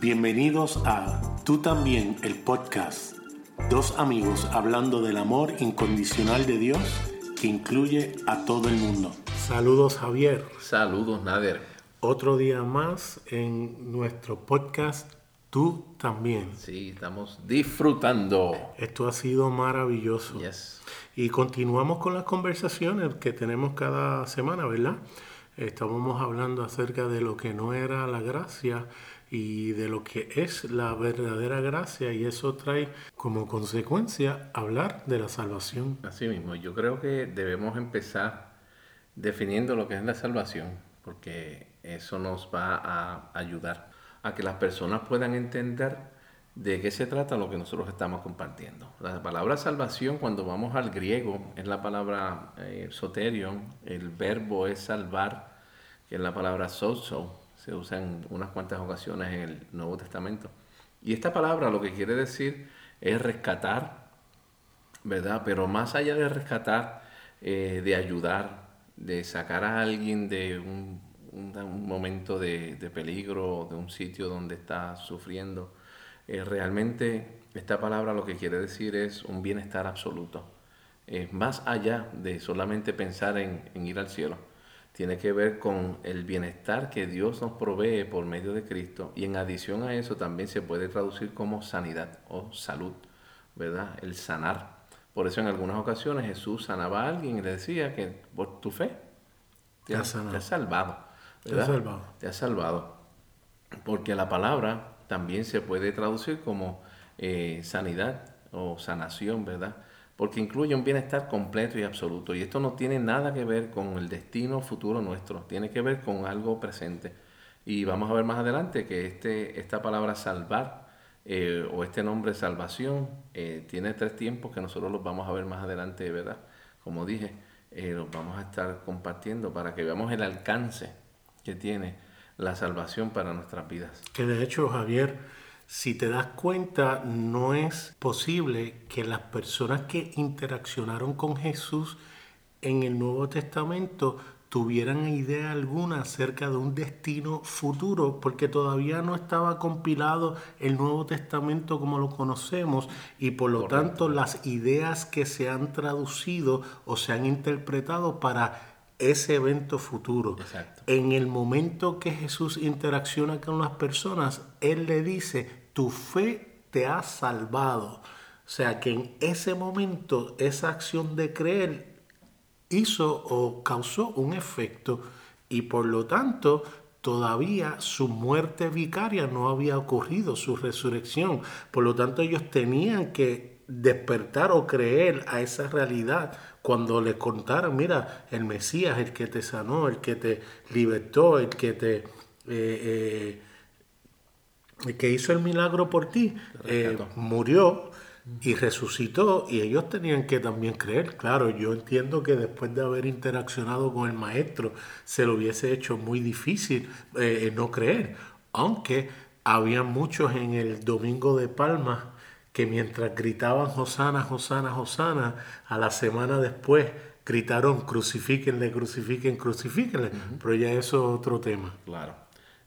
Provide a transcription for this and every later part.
Bienvenidos a Tú también, el podcast. Dos amigos hablando del amor incondicional de Dios que incluye a todo el mundo. Saludos Javier. Saludos Nader. Otro día más en nuestro podcast Tú también. Sí, estamos disfrutando. Esto ha sido maravilloso. Yes. Y continuamos con las conversaciones que tenemos cada semana, ¿verdad? Estábamos hablando acerca de lo que no era la gracia y de lo que es la verdadera gracia y eso trae como consecuencia hablar de la salvación. Así mismo, yo creo que debemos empezar definiendo lo que es la salvación porque eso nos va a ayudar a que las personas puedan entender de qué se trata lo que nosotros estamos compartiendo. La palabra salvación, cuando vamos al griego, es la palabra eh, soterion, el verbo es salvar, que es la palabra sozo, se usa en unas cuantas ocasiones en el Nuevo Testamento. Y esta palabra lo que quiere decir es rescatar, ¿verdad? Pero más allá de rescatar, eh, de ayudar, de sacar a alguien de un, momento de, peligro, de un sitio donde está sufriendo, eh, realmente esta palabra lo que quiere decir es un bienestar absoluto. Es más allá de solamente pensar en ir al cielo tiene que ver con el bienestar que Dios nos provee por medio de Cristo y en adición a eso también se puede traducir como sanidad o salud, ¿verdad? El sanar. Por eso en algunas ocasiones Jesús sanaba a alguien y le decía que por tu fe te, has, salvado. Te has salvado. Te has salvado. Porque la palabra también se puede traducir como eh, sanidad o sanación, ¿verdad? Porque incluye un bienestar completo y absoluto. Y esto no tiene nada que ver con el destino futuro nuestro, tiene que ver con algo presente. Y vamos a ver más adelante que este, esta palabra salvar eh, o este nombre salvación eh, tiene tres tiempos que nosotros los vamos a ver más adelante, ¿verdad? Como dije, eh, los vamos a estar compartiendo para que veamos el alcance que tiene la salvación para nuestras vidas. Que de hecho, Javier, si te das cuenta, no es posible que las personas que interaccionaron con Jesús en el Nuevo Testamento tuvieran idea alguna acerca de un destino futuro, porque todavía no estaba compilado el Nuevo Testamento como lo conocemos y por lo tanto las ideas que se han traducido o se han interpretado para ese evento futuro. En el momento que Jesús interacciona con las personas, Él le dice, tu fe te ha salvado. O sea que en ese momento esa acción de creer hizo o causó un efecto y por lo tanto todavía su muerte vicaria no había ocurrido, su resurrección. Por lo tanto ellos tenían que despertar o creer a esa realidad cuando le contaron, mira, el Mesías, el que te sanó, el que te libertó, el que te... Eh, eh, que hizo el milagro por ti, eh, murió y resucitó y ellos tenían que también creer. Claro, yo entiendo que después de haber interaccionado con el maestro se lo hubiese hecho muy difícil eh, no creer, aunque había muchos en el Domingo de Palma que mientras gritaban Josana, Josana, Josana, a la semana después gritaron crucifíquenle, crucifiquen, crucifíquenle, pero ya eso es otro tema. Claro.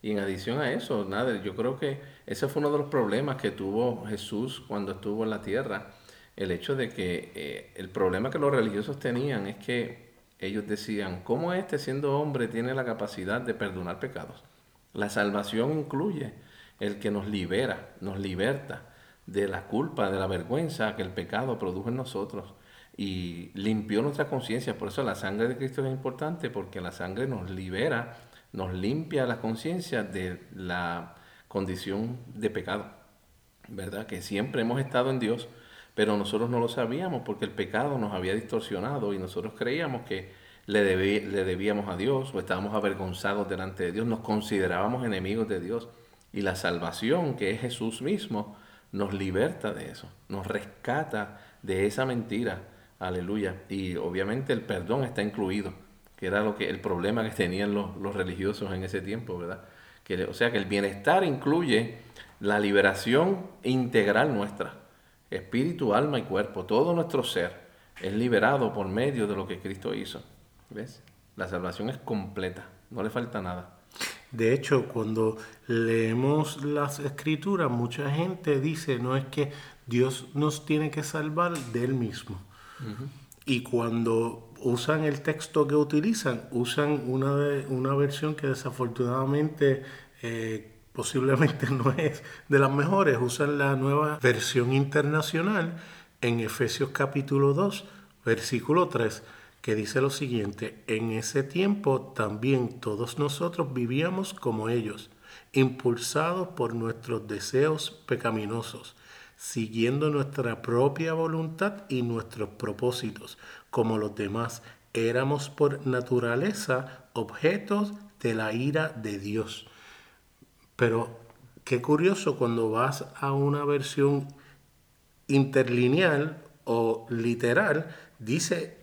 Y en adición a eso, nada, yo creo que ese fue uno de los problemas que tuvo Jesús cuando estuvo en la tierra. El hecho de que eh, el problema que los religiosos tenían es que ellos decían, ¿cómo este siendo hombre tiene la capacidad de perdonar pecados? La salvación incluye el que nos libera, nos liberta de la culpa, de la vergüenza que el pecado produjo en nosotros y limpió nuestra conciencia. Por eso la sangre de Cristo es importante porque la sangre nos libera nos limpia la conciencia de la condición de pecado, ¿verdad? Que siempre hemos estado en Dios, pero nosotros no lo sabíamos porque el pecado nos había distorsionado y nosotros creíamos que le, le debíamos a Dios o estábamos avergonzados delante de Dios, nos considerábamos enemigos de Dios. Y la salvación, que es Jesús mismo, nos liberta de eso, nos rescata de esa mentira. Aleluya. Y obviamente el perdón está incluido que era lo que el problema que tenían los, religiosos en ese tiempo, ¿verdad? Que, o sea que el bienestar incluye la liberación integral nuestra, espíritu, alma y cuerpo, todo nuestro ser es liberado por medio de lo que Cristo hizo. ¿Ves? La salvación es completa, no le falta nada. De hecho, cuando leemos las escrituras, mucha gente dice, no es que Dios nos tiene que salvar de Él mismo. Y cuando usan el texto que utilizan, usan una, una versión que desafortunadamente eh, posiblemente no es de las mejores, usan la nueva versión internacional en Efesios capítulo 2, versículo 3, que dice lo siguiente, en ese tiempo también todos nosotros vivíamos como ellos, impulsados por nuestros deseos pecaminosos, siguiendo nuestra propia voluntad y nuestros propósitos, como los demás. Éramos por naturaleza objetos de la ira de Dios. Pero qué curioso cuando vas a una versión interlineal o literal, dice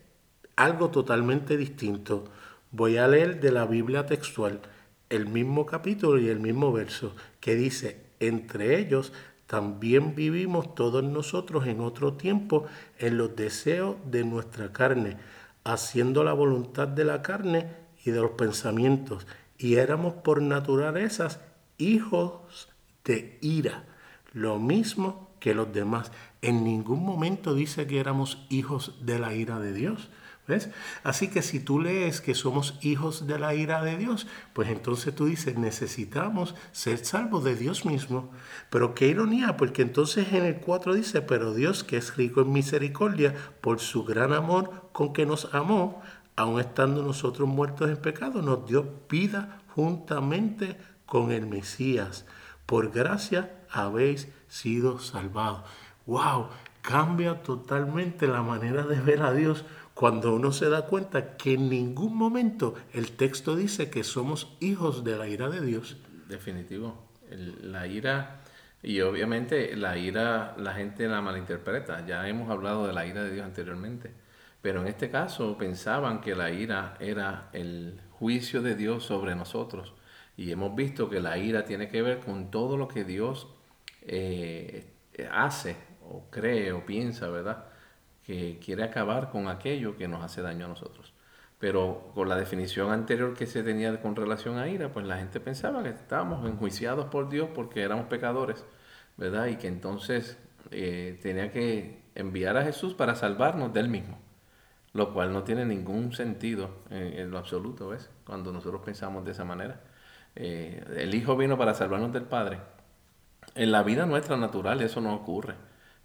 algo totalmente distinto. Voy a leer de la Biblia textual el mismo capítulo y el mismo verso que dice, entre ellos también vivimos todos nosotros en otro tiempo en los deseos de nuestra carne, haciendo la voluntad de la carne y de los pensamientos, y éramos por naturalezas hijos de ira, lo mismo que los demás. En ningún momento dice que éramos hijos de la ira de Dios. Así que si tú lees que somos hijos de la ira de Dios, pues entonces tú dices, necesitamos ser salvos de Dios mismo. Pero qué ironía, porque entonces en el 4 dice, pero Dios que es rico en misericordia, por su gran amor con que nos amó, aun estando nosotros muertos en pecado, nos dio vida juntamente con el Mesías. Por gracia habéis sido salvados. ¡Wow! Cambia totalmente la manera de ver a Dios cuando uno se da cuenta que en ningún momento el texto dice que somos hijos de la ira de Dios. Definitivo. la ira, y obviamente la ira la gente la malinterpreta. Ya hemos hablado de la ira de Dios anteriormente. Pero en este caso pensaban que la ira era el juicio de Dios sobre nosotros. Y hemos visto que la ira tiene que ver con todo lo que Dios eh, hace o cree o piensa, ¿verdad? Que quiere acabar con aquello que nos hace daño a nosotros. Pero con la definición anterior que se tenía con relación a ira, pues la gente pensaba que estábamos enjuiciados por Dios porque éramos pecadores, ¿verdad? Y que entonces eh, tenía que enviar a Jesús para salvarnos de él mismo, lo cual no tiene ningún sentido en, en lo absoluto, ¿ves? Cuando nosotros pensamos de esa manera. Eh, el Hijo vino para salvarnos del Padre. En la vida nuestra natural eso no ocurre.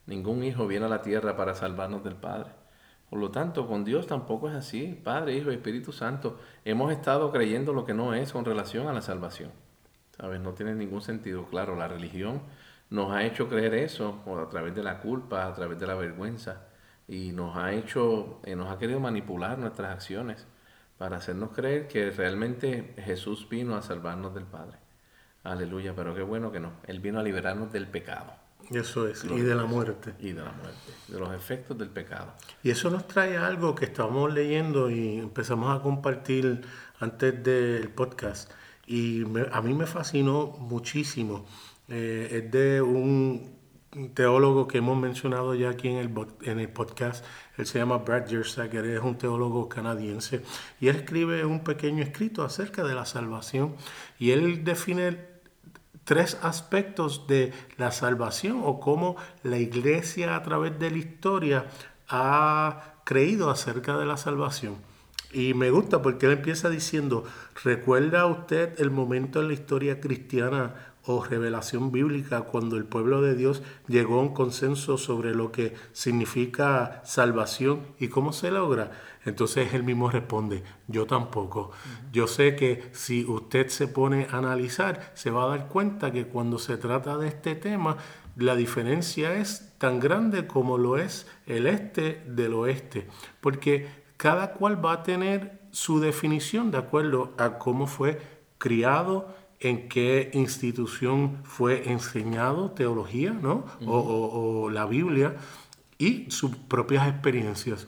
Ningún hijo viene a la tierra para salvarnos del Padre. Por lo tanto, con Dios tampoco es así. Padre, Hijo y Espíritu Santo, hemos estado creyendo lo que no es con relación a la salvación. ¿Sabes? No tiene ningún sentido. Claro, la religión nos ha hecho creer eso a través de la culpa, a través de la vergüenza, y nos ha hecho, eh, nos ha querido manipular nuestras acciones para hacernos creer que realmente Jesús vino a salvarnos del Padre. Aleluya, pero qué bueno que no. Él vino a liberarnos del pecado. Eso es, y de la muerte. Y de la muerte, de los efectos del pecado. Y eso nos trae algo que estábamos leyendo y empezamos a compartir antes del podcast. Y a mí me fascinó muchísimo. Eh, es de un teólogo que hemos mencionado ya aquí en el, en el podcast. Él se llama Brad Jersager, es un teólogo canadiense y él escribe un pequeño escrito acerca de la salvación y él define tres aspectos de la salvación o cómo la iglesia a través de la historia ha creído acerca de la salvación. Y me gusta porque él empieza diciendo, ¿recuerda usted el momento en la historia cristiana o revelación bíblica cuando el pueblo de Dios llegó a un consenso sobre lo que significa salvación y cómo se logra. Entonces él mismo responde, yo tampoco. Yo sé que si usted se pone a analizar, se va a dar cuenta que cuando se trata de este tema, la diferencia es tan grande como lo es el este del oeste, porque cada cual va a tener su definición de acuerdo a cómo fue criado, en qué institución fue enseñado teología, ¿no? o, la Biblia y sus propias experiencias.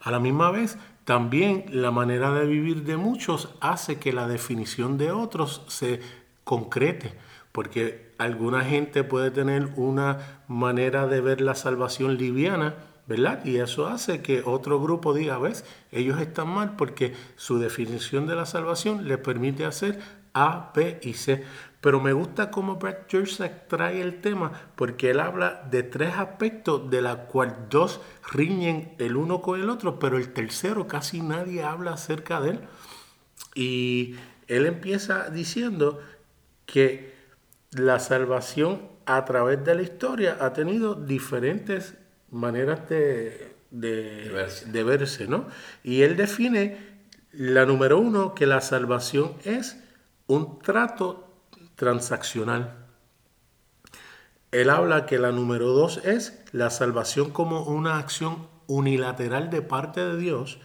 A la misma vez, también la manera de vivir de muchos hace que la definición de otros se concrete, porque alguna gente puede tener una manera de ver la salvación liviana, ¿verdad? Y eso hace que otro grupo diga, ves, ellos están mal porque su definición de la salvación les permite hacer A, B y C. Pero me gusta cómo Brad Jersak trae el tema porque él habla de tres aspectos de la cual dos riñen el uno con el otro, pero el tercero casi nadie habla acerca de él. Y él empieza diciendo que la salvación a través de la historia ha tenido diferentes maneras de, de, verse. ¿no? Y él define la número uno, que la salvación es un trato transaccional. Él habla que la número dos es la salvación como una acción unilateral de parte de Dios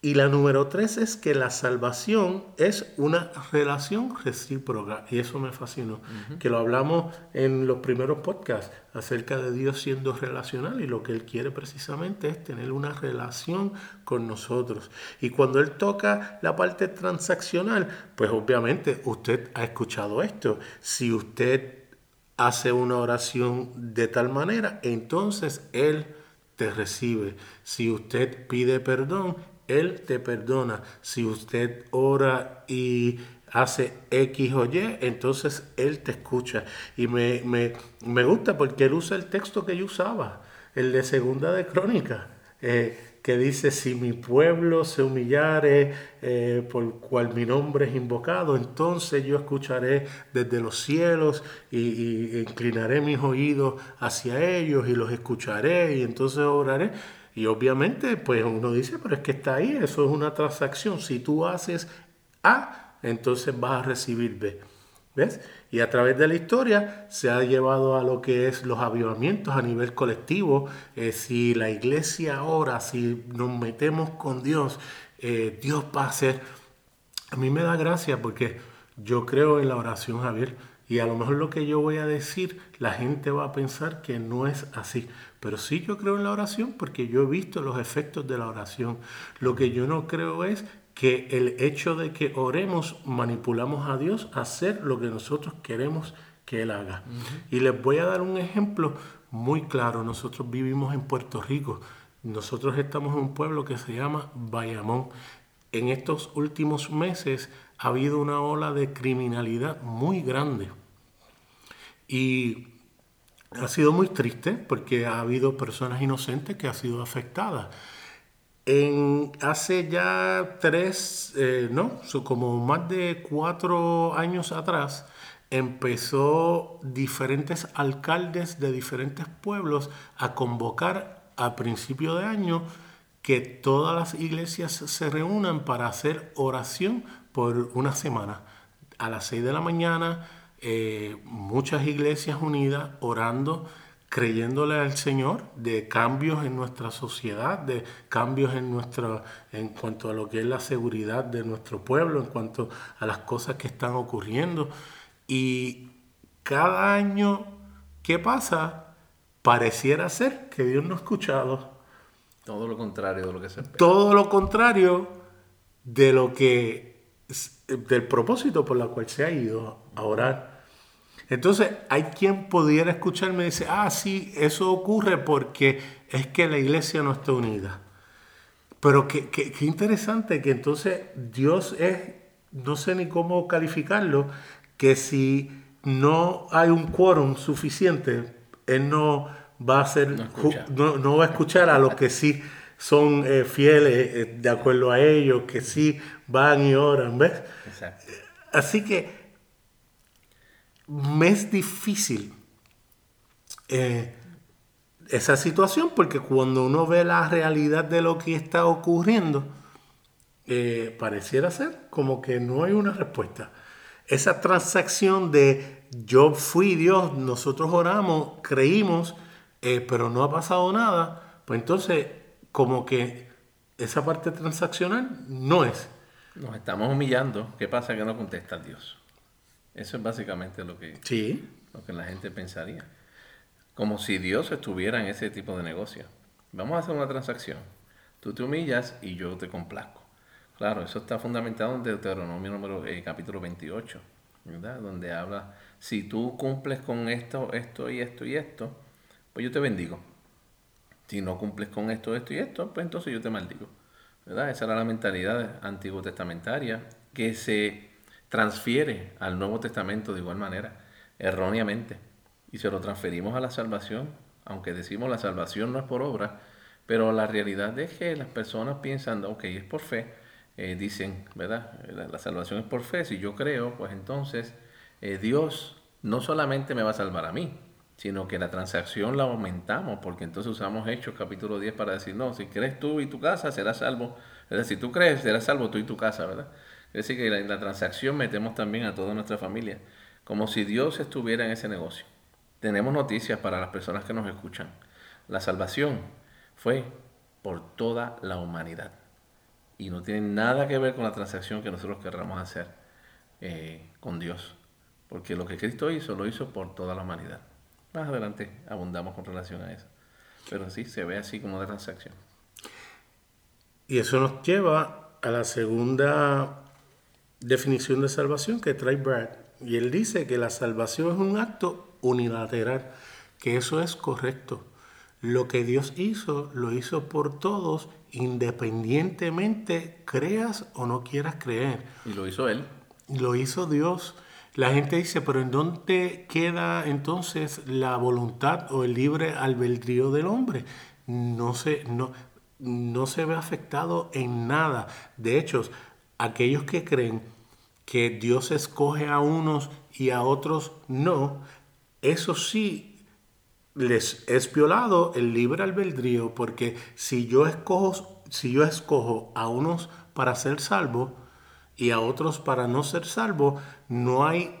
y la número tres es que la salvación es una relación recíproca. Y eso me fascinó. Que lo hablamos en los primeros podcasts acerca de Dios siendo relacional. Y lo que Él quiere precisamente es tener una relación con nosotros. Y cuando Él toca la parte transaccional, pues obviamente usted ha escuchado esto. Si usted hace una oración de tal manera, entonces Él te recibe. Si usted pide perdón, él te perdona. Si usted ora y hace X o Y, entonces Él te escucha. Y me, me, gusta porque Él usa el texto que yo usaba, el de Segunda de Crónica, eh, que dice, si mi pueblo se humillare eh, por cual mi nombre es invocado, entonces yo escucharé desde los cielos y, y inclinaré mis oídos hacia ellos y los escucharé y entonces oraré. Y obviamente, pues uno dice, pero es que está ahí, eso es una transacción. Si tú haces A, entonces vas a recibir B. ¿Ves? Y a través de la historia se ha llevado a lo que es los avivamientos a nivel colectivo. Eh, si la iglesia ora, si nos metemos con Dios, eh, Dios va a hacer. A mí me da gracia porque yo creo en la oración, Javier. Y a lo mejor lo que yo voy a decir, la gente va a pensar que no es así. Pero sí yo creo en la oración porque yo he visto los efectos de la oración. Lo que yo no creo es que el hecho de que oremos manipulamos a Dios a hacer lo que nosotros queremos que Él haga. Y les voy a dar un ejemplo muy claro. Nosotros vivimos en Puerto Rico. Nosotros estamos en un pueblo que se llama Bayamón. En estos últimos meses ha habido una ola de criminalidad muy grande. Y ha sido muy triste porque ha habido personas inocentes que han sido afectadas. En, hace ya tres, eh, no, como más de cuatro años atrás, empezó diferentes alcaldes de diferentes pueblos a convocar a principio de año que todas las iglesias se reúnan para hacer oración por una semana. A las 6 de la mañana, eh, muchas iglesias unidas orando, creyéndole al Señor de cambios en nuestra sociedad, de cambios en, nuestra, en cuanto a lo que es la seguridad de nuestro pueblo, en cuanto a las cosas que están ocurriendo. Y cada año que pasa, pareciera ser que Dios no ha escuchado. Todo lo contrario de lo que se espera. Todo lo contrario de lo que del propósito por el cual se ha ido a orar. Entonces, hay quien pudiera escucharme y dice, ah, sí, eso ocurre porque es que la iglesia no está unida. Pero qué, qué, interesante que entonces Dios es, no sé ni cómo calificarlo, que si no hay un quórum suficiente, Él no va a ser, no, va a escuchar a los que sí son eh, fieles eh, de acuerdo a ellos, que sí van y oran, ¿ves? Así que me es difícil eh, esa situación porque cuando uno ve la realidad de lo que está ocurriendo, pareciera ser como que no hay una respuesta. Esa transacción de yo fui Dios, nosotros oramos, creímos, pero no ha pasado nada, pues entonces como que esa parte transaccional no es. Nos estamos humillando. ¿Qué pasa que no contesta Dios? Eso es básicamente lo que, sí. lo que la gente pensaría. Como si Dios estuviera en ese tipo de negocio. Vamos a hacer una transacción. Tú te humillas y yo te complazco. Claro, eso está fundamentado en Deuteronomio número, eh, capítulo 28, ¿verdad? Donde habla, si tú cumples con esto, esto y esto y esto, pues yo te bendigo si no cumples con esto, esto y esto, pues entonces yo te maldigo. ¿verdad? Esa era la mentalidad antiguo testamentaria que se transfiere al Nuevo Testamento de igual manera, erróneamente, y se lo transferimos a la salvación, aunque decimos la salvación no es por obra, pero la realidad es que las personas piensan, ok, es por fe, eh, dicen, ¿verdad? La, salvación es por fe, si yo creo, pues entonces eh, Dios no solamente me va a salvar a mí, sino que la transacción la aumentamos, porque entonces usamos Hechos capítulo 10 para decir, no, si crees tú y tu casa, serás salvo. Es decir, si tú crees, serás salvo tú y tu casa, ¿verdad? Es decir, que en la, transacción metemos también a toda nuestra familia, como si Dios estuviera en ese negocio. Tenemos noticias para las personas que nos escuchan. La salvación fue por toda la humanidad y no tiene nada que ver con la transacción que nosotros querramos hacer eh, con Dios, porque lo que Cristo hizo lo hizo por toda la humanidad. Más adelante abundamos con relación a eso, pero sí se ve así como de transacción. Y eso nos lleva a la segunda definición de salvación que trae Brad. Y él dice que la salvación es un acto unilateral, que eso es correcto. Lo que Dios hizo, lo hizo por todos, independientemente creas o no quieras creer. Y lo hizo Él. Lo hizo Dios. La gente dice, pero ¿en dónde queda entonces la voluntad o el libre albedrío del hombre? No se, no, no se ve afectado en nada. De hecho, aquellos que creen que Dios escoge a unos y a otros no, eso sí les es violado el libre albedrío, porque si yo escojo, si yo escojo a unos para ser salvo y a otros para no ser salvo, no hay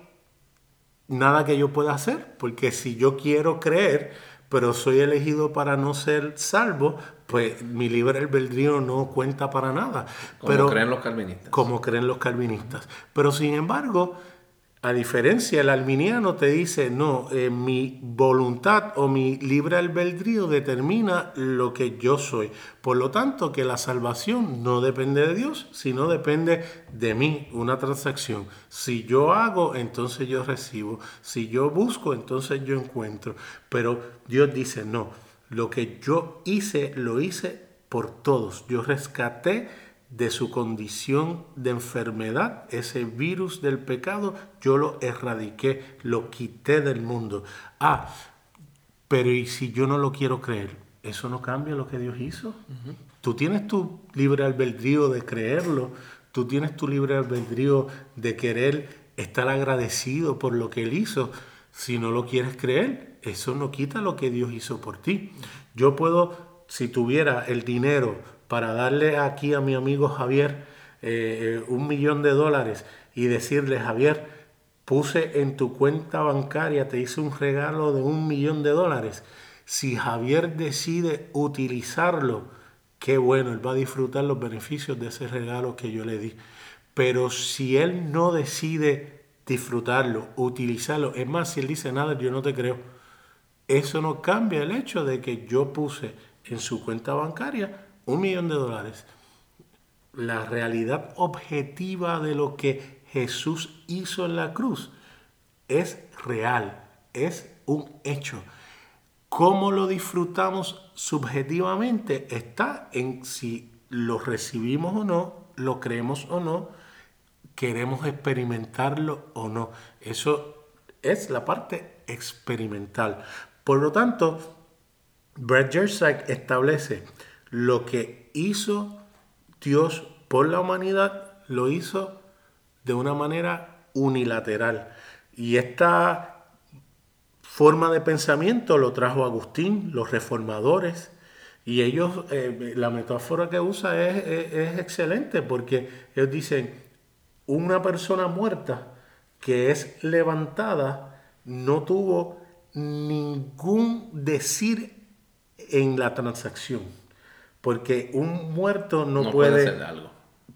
nada que yo pueda hacer, porque si yo quiero creer, pero soy elegido para no ser salvo, pues mi libre albedrío no cuenta para nada. Como creen los calvinistas. Como creen los calvinistas. Pero sin embargo, a diferencia, el arminiano te dice, no, eh, mi voluntad o mi libre albedrío determina lo que yo soy. Por lo tanto, que la salvación no depende de Dios, sino depende de mí, una transacción. Si yo hago, entonces yo recibo. Si yo busco, entonces yo encuentro. Pero Dios dice, no, lo que yo hice, lo hice por todos. Yo rescaté de su condición de enfermedad, ese virus del pecado, yo lo erradiqué, lo quité del mundo. Ah, pero ¿y si yo no lo quiero creer? ¿Eso no cambia lo que Dios hizo? Tú tienes tu libre albedrío de creerlo, tú tienes tu libre albedrío de querer estar agradecido por lo que Él hizo. Si no lo quieres creer, eso no quita lo que Dios hizo por ti. Yo puedo, si tuviera el dinero para darle aquí a mi amigo Javier eh, un millón de dólares y decirle, Javier, puse en tu cuenta bancaria, te hice un regalo de un millón de dólares. Si Javier decide utilizarlo, qué bueno, él va a disfrutar los beneficios de ese regalo que yo le di. Pero si él no decide disfrutarlo, utilizarlo, es más, si él dice nada, yo no te creo. Eso no cambia el hecho de que yo puse en su cuenta bancaria un millón de dólares, la realidad objetiva de lo que Jesús hizo en la cruz es real, es un hecho. ¿Cómo lo disfrutamos subjetivamente? Está en si lo recibimos o no, lo creemos o no, queremos experimentarlo o no. Eso es la parte experimental. Por lo tanto, Brad Jersak establece lo que hizo Dios por la humanidad, lo hizo de una manera unilateral. Y esta forma de pensamiento lo trajo Agustín, los reformadores, y ellos, eh, la metáfora que usa es, es, excelente porque ellos dicen, una persona muerta que es levantada no tuvo ningún decir en la transacción. Porque un muerto no, puede,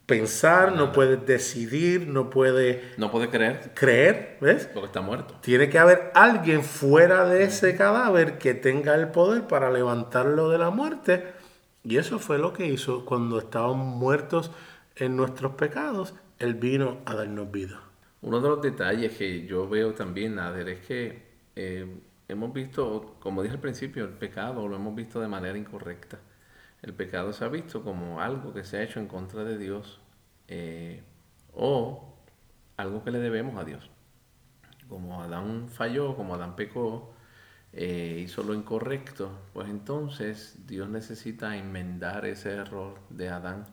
pensar, no puede decidir, no puede... No puede creer. Creer, ¿ves? Porque está muerto. Tiene que haber alguien fuera de ese cadáver que tenga el poder para levantarlo de la muerte. Y eso fue lo que hizo cuando estábamos muertos en nuestros pecados. Él vino a darnos vida. Uno de los detalles que yo veo también, Nader, es que eh, hemos visto, como dije al principio, el pecado lo hemos visto de manera incorrecta. El pecado se ha visto como algo que se ha hecho en contra de Dios eh, o algo que le debemos a Dios. Como Adán falló, como Adán pecó, eh, hizo lo incorrecto, pues entonces Dios necesita enmendar ese error de Adán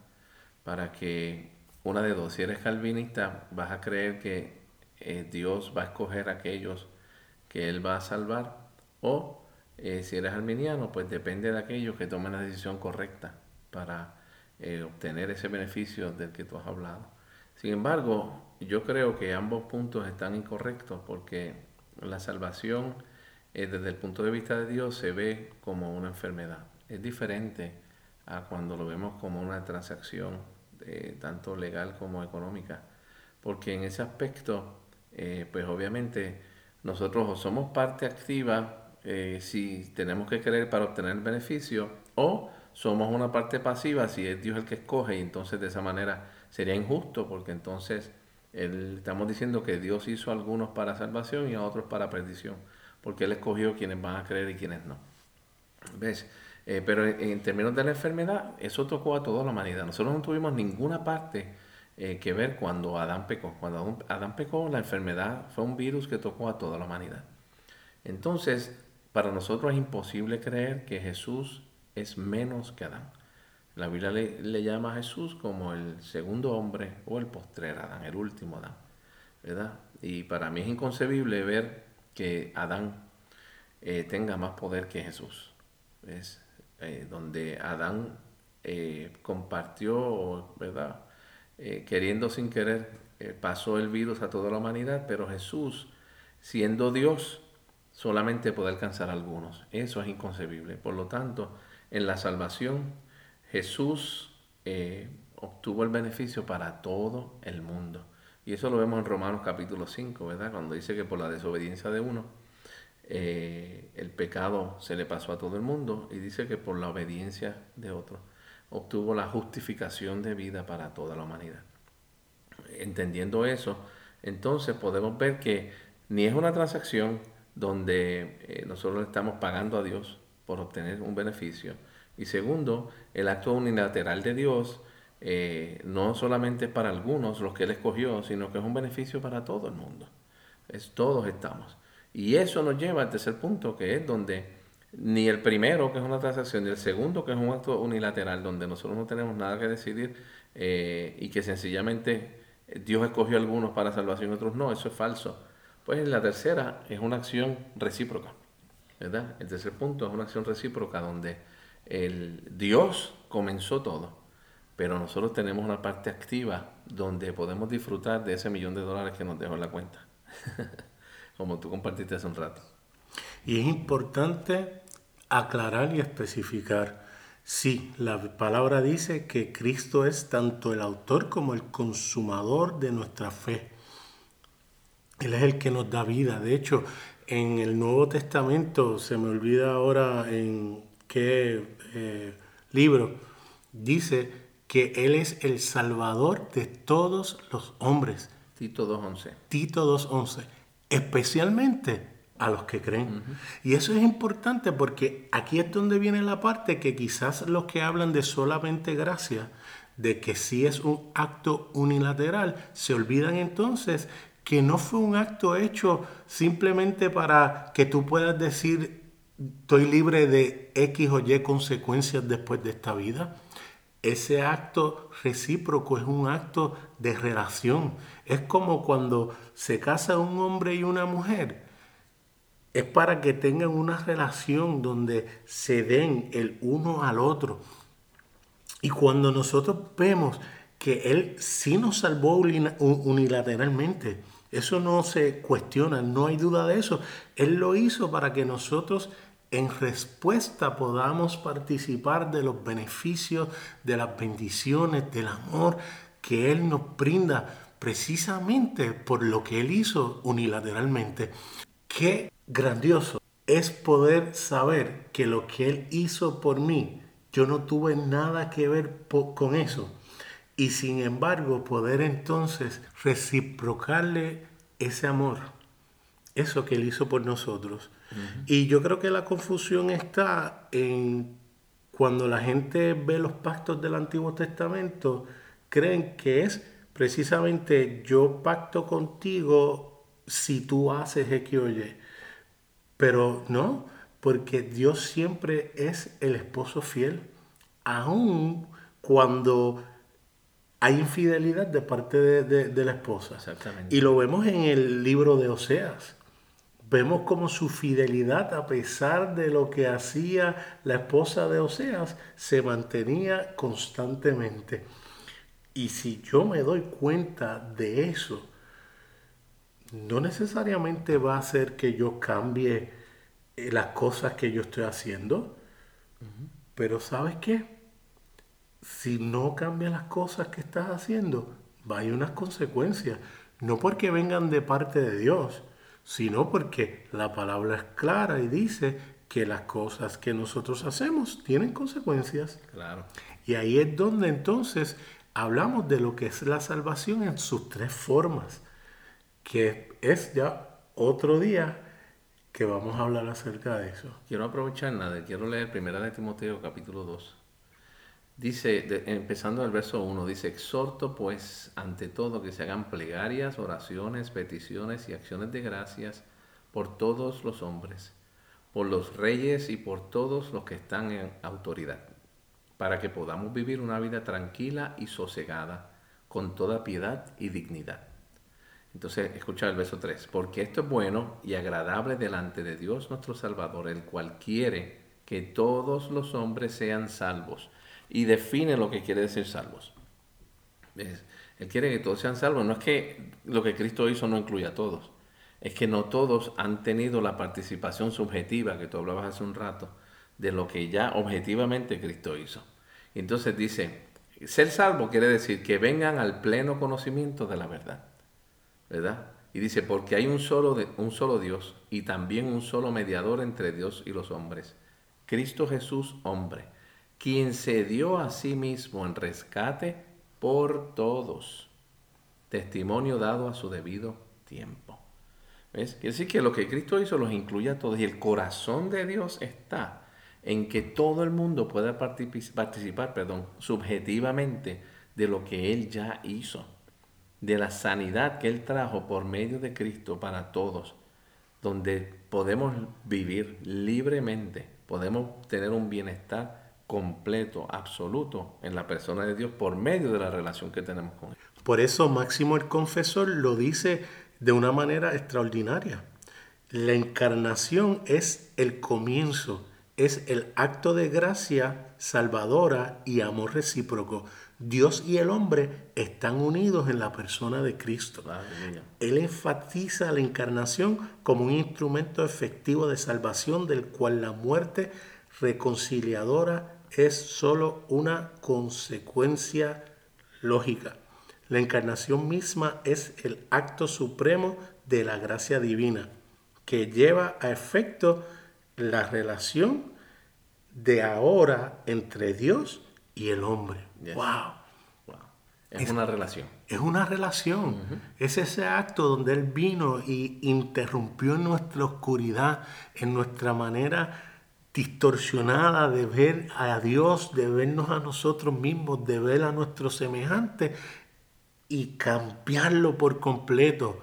para que una de dos, si eres calvinista, vas a creer que eh, Dios va a escoger aquellos que Él va a salvar, o eh, si eres arminiano, pues depende de aquellos que tomen la decisión correcta para obtener ese beneficio del que tú has hablado. Sin embargo, yo creo que ambos puntos están incorrectos porque la salvación eh, desde el punto de vista de Dios se ve como una enfermedad. Es diferente a cuando lo vemos como una transacción, eh, tanto legal como económica. Porque en ese aspecto, eh, pues obviamente nosotros somos parte activa si tenemos que creer para obtener beneficio o somos una parte pasiva si es Dios el que escoge y entonces de esa manera sería injusto porque entonces estamos diciendo que Dios hizo a algunos para salvación y a otros para perdición porque Él escogió quienes van a creer y quienes no. ¿Ves? Eh, pero en términos de la enfermedad, eso tocó a toda la humanidad. Nosotros no tuvimos ninguna parte eh, que ver cuando Adán pecó. Cuando Adán pecó, la enfermedad fue un virus que tocó a toda la humanidad. Entonces, para nosotros es imposible creer que Jesús es menos que Adán. La Biblia le, llama a Jesús como el segundo hombre o el postrer Adán, el último Adán. ¿verdad? Y para mí es inconcebible ver que Adán eh, tenga más poder que Jesús. Es eh, donde Adán eh, compartió, ¿verdad? queriendo sin querer, pasó el virus a toda la humanidad, pero Jesús, siendo Dios, solamente puede alcanzar a algunos. Eso es inconcebible. Por lo tanto, en la salvación, Jesús obtuvo el beneficio para todo el mundo. Y eso lo vemos en Romanos capítulo 5, ¿verdad? Cuando dice que por la desobediencia de uno, eh, el pecado se le pasó a todo el mundo. Y dice que por la obediencia de otro, obtuvo la justificación de vida para toda la humanidad. Entendiendo eso, entonces podemos ver que ni es una transacción donde eh, nosotros estamos pagando a Dios por obtener un beneficio. Y segundo, el acto unilateral de Dios eh, no solamente para algunos los que Él escogió, sino que es un beneficio para todo el mundo. Es, todos estamos. Y eso nos lleva al tercer punto, que es donde ni el primero, que es una transacción, ni el segundo, que es un acto unilateral, donde nosotros no tenemos nada que decidir eh, y que sencillamente Dios escogió a algunos para salvación y otros no, eso es falso. Pues la tercera es una acción recíproca, ¿verdad? El tercer punto es una acción recíproca donde el Dios comenzó todo pero nosotros tenemos una parte activa donde podemos disfrutar de ese millón de dólares que nos dejó en la cuenta, como tú compartiste hace un rato. Y es importante aclarar y especificar. Sí, la palabra dice que Cristo es tanto el autor como el consumador de nuestra fe. Él es el que nos da vida. De hecho, en el Nuevo Testamento, se me olvida ahora en qué eh, libro, dice que Él es el Salvador de todos los hombres. Tito 2.11. Tito 2.11. Especialmente a los que creen. Y eso es importante porque aquí es donde viene la parte que quizás los que hablan de solamente gracia, de que sí es un acto unilateral, se olvidan entonces que no fue un acto hecho simplemente para que tú puedas decir, estoy libre de X o Y consecuencias después de esta vida ese acto recíproco es un acto de relación. Es como cuando se casa un hombre y una mujer. Es para que tengan una relación donde se den el uno al otro. Y cuando nosotros vemos que Él sí nos salvó unilateralmente, eso no se cuestiona, no hay duda de eso. Él lo hizo para que nosotros en respuesta podamos participar de los beneficios, de las bendiciones, del amor que Él nos brinda precisamente por lo que Él hizo unilateralmente. Qué grandioso es poder saber que lo que Él hizo por mí, yo no tuve nada que ver con eso. Y sin embargo poder entonces reciprocarle ese amor, eso que Él hizo por nosotros y yo creo que la confusión está en cuando la gente ve los pactos del Antiguo Testamento, creen que es precisamente yo pacto contigo si tú haces X o Y. Pero no, porque Dios siempre es el esposo fiel, aun cuando hay infidelidad de parte de, la esposa. Exactamente. Y lo vemos en el libro de Oseas. Vemos como su fidelidad, a pesar de lo que hacía la esposa de Oseas, se mantenía constantemente. Y si yo me doy cuenta de eso, no necesariamente va a hacer que yo cambie eh, las cosas que yo estoy haciendo, pero ¿sabes qué? Si no cambias las cosas que estás haciendo, va a haber unas consecuencias. No porque vengan de parte de Dios, sino porque la palabra es clara y dice que las cosas que nosotros hacemos tienen consecuencias. Claro. Y ahí es donde entonces hablamos de lo que es la salvación en sus tres formas, que es ya otro día que vamos a hablar acerca de eso. Quiero aprovechar nada, quiero leer Primera de Timoteo capítulo 2. Dice, empezando el verso 1, dice, exhorto pues ante todo que se hagan plegarias, oraciones, peticiones y acciones de gracias por todos los hombres, por los reyes y por todos los que están en autoridad, para que podamos vivir una vida tranquila y sosegada, con toda piedad y dignidad. Entonces, escucha el verso 3, porque esto es bueno y agradable delante de Dios nuestro Salvador, el cual quiere que todos los hombres sean salvos y define lo que quiere decir salvos. Él quiere que todos sean salvos. No es que lo que Cristo hizo no incluya a todos. Es que no todos han tenido la participación subjetiva que tú hablabas hace un rato de lo que ya objetivamente Cristo hizo. Entonces dice, ser salvo quiere decir que vengan al pleno conocimiento de la verdad. ¿Verdad? Y dice, porque hay un solo, un solo Dios y también un solo mediador entre Dios y los hombres. Cristo Jesús, hombre quien se dio a sí mismo en rescate por todos. Testimonio dado a su debido tiempo. ¿Ves? Quiere decir que lo que Cristo hizo los incluye a todos y el corazón de Dios está en que todo el mundo pueda participar perdón, subjetivamente de lo que Él ya hizo, de la sanidad que Él trajo por medio de Cristo para todos, donde podemos vivir libremente, podemos tener un bienestar completo, absoluto en la persona de Dios por medio de la relación que tenemos con Él. Por eso Máximo el Confesor lo dice de una manera extraordinaria. La encarnación es el comienzo, es el acto de gracia salvadora y amor recíproco. Dios y el hombre están unidos en la persona de Cristo. Él enfatiza la encarnación como un instrumento efectivo de salvación del cual la muerte reconciliadora es sólo una consecuencia lógica. La encarnación misma es el acto supremo de la gracia divina, que lleva a efecto la relación de ahora entre Dios y el hombre. ¡Wow! Es, una relación. Es una relación. Es ese acto donde Él vino y interrumpió nuestra oscuridad, en nuestra manera distorsionada de ver a Dios, de vernos a nosotros mismos, de ver a nuestros semejantes y cambiarlo por completo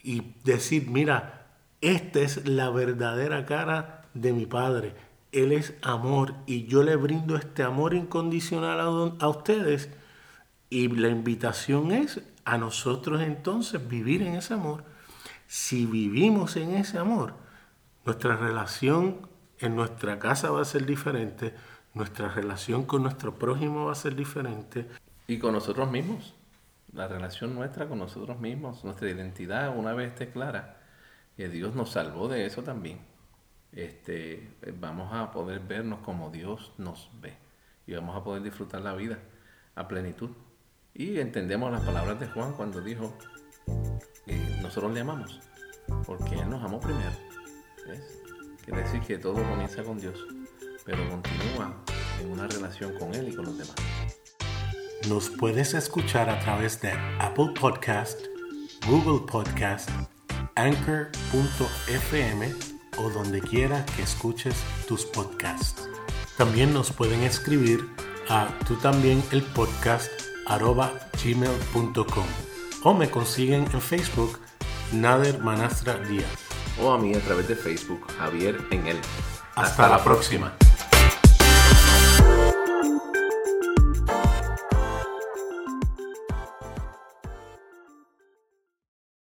y decir, mira, esta es la verdadera cara de mi Padre. Él es amor y yo le brindo este amor incondicional a, a ustedes y la invitación es a nosotros entonces vivir en ese amor. Si vivimos en ese amor, nuestra relación en nuestra casa va a ser diferente, nuestra relación con nuestro prójimo va a ser diferente. Y con nosotros mismos, la relación nuestra con nosotros mismos, nuestra identidad, una vez esté clara, que Dios nos salvó de eso también, este, vamos a poder vernos como Dios nos ve y vamos a poder disfrutar la vida a plenitud. Y entendemos las palabras de Juan cuando dijo, nosotros le amamos, porque Él nos amó primero. ¿Ves? Quiere decir que todo comienza con Dios, pero continúa en una relación con Él y con los demás. Nos puedes escuchar a través de Apple Podcast, Google Podcast, Anchor.fm o donde quiera que escuches tus podcasts. También nos pueden escribir a tú también el podcast gmail.com o me consiguen en Facebook Nader Manastra Díaz. O a mí a través de Facebook, Javier en él. Hasta, la próxima.